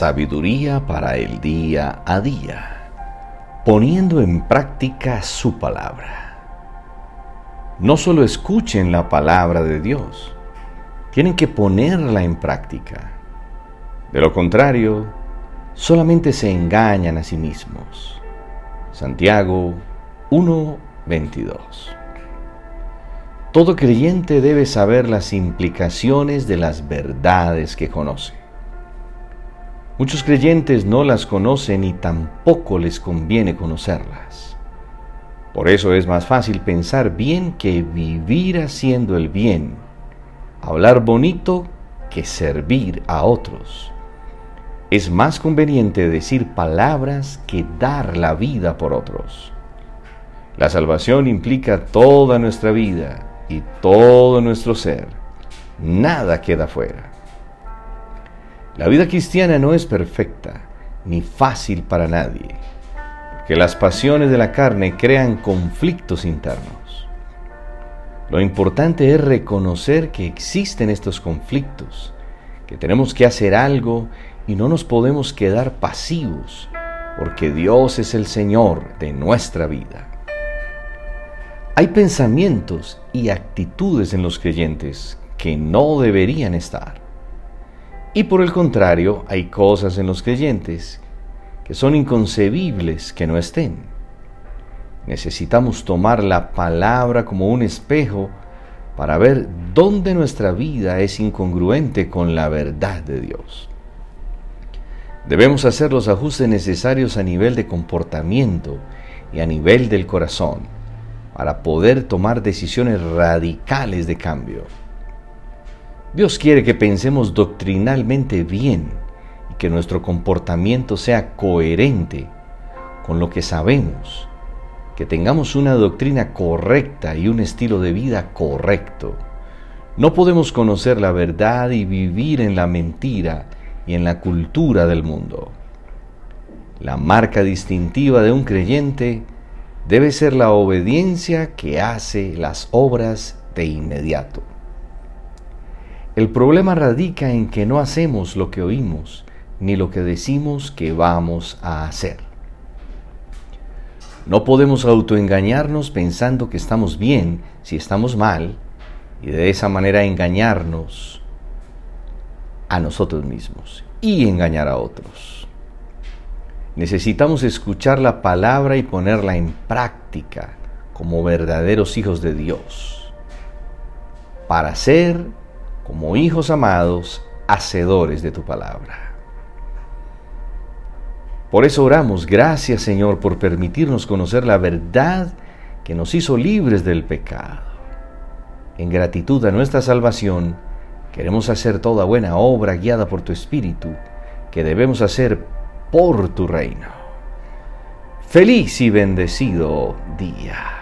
Sabiduría para el día a día, poniendo en práctica su palabra. No solo escuchen la palabra de Dios, tienen que ponerla en práctica. De lo contrario, solamente se engañan a sí mismos. Santiago 1:22 Todo creyente debe saber las implicaciones de las verdades que conoce. Muchos creyentes no las conocen y tampoco les conviene conocerlas. Por eso es más fácil pensar bien que vivir haciendo el bien, hablar bonito que servir a otros. Es más conveniente decir palabras que dar la vida por otros. La salvación implica toda nuestra vida y todo nuestro ser. Nada queda fuera. La vida cristiana no es perfecta ni fácil para nadie, que las pasiones de la carne crean conflictos internos. Lo importante es reconocer que existen estos conflictos, que tenemos que hacer algo y no nos podemos quedar pasivos, porque Dios es el Señor de nuestra vida. Hay pensamientos y actitudes en los creyentes que no deberían estar. Y por el contrario, hay cosas en los creyentes que son inconcebibles que no estén. Necesitamos tomar la palabra como un espejo para ver dónde nuestra vida es incongruente con la verdad de Dios. Debemos hacer los ajustes necesarios a nivel de comportamiento y a nivel del corazón para poder tomar decisiones radicales de cambio. Dios quiere que pensemos doctrinalmente bien y que nuestro comportamiento sea coherente con lo que sabemos, que tengamos una doctrina correcta y un estilo de vida correcto. No podemos conocer la verdad y vivir en la mentira y en la cultura del mundo. La marca distintiva de un creyente debe ser la obediencia que hace las obras de inmediato. El problema radica en que no hacemos lo que oímos, ni lo que decimos que vamos a hacer. No podemos autoengañarnos pensando que estamos bien si estamos mal y de esa manera engañarnos a nosotros mismos y engañar a otros. Necesitamos escuchar la palabra y ponerla en práctica como verdaderos hijos de Dios para ser como hijos amados, hacedores de tu palabra. Por eso oramos, gracias Señor por permitirnos conocer la verdad que nos hizo libres del pecado. En gratitud a nuestra salvación, queremos hacer toda buena obra guiada por tu Espíritu, que debemos hacer por tu reino. Feliz y bendecido día.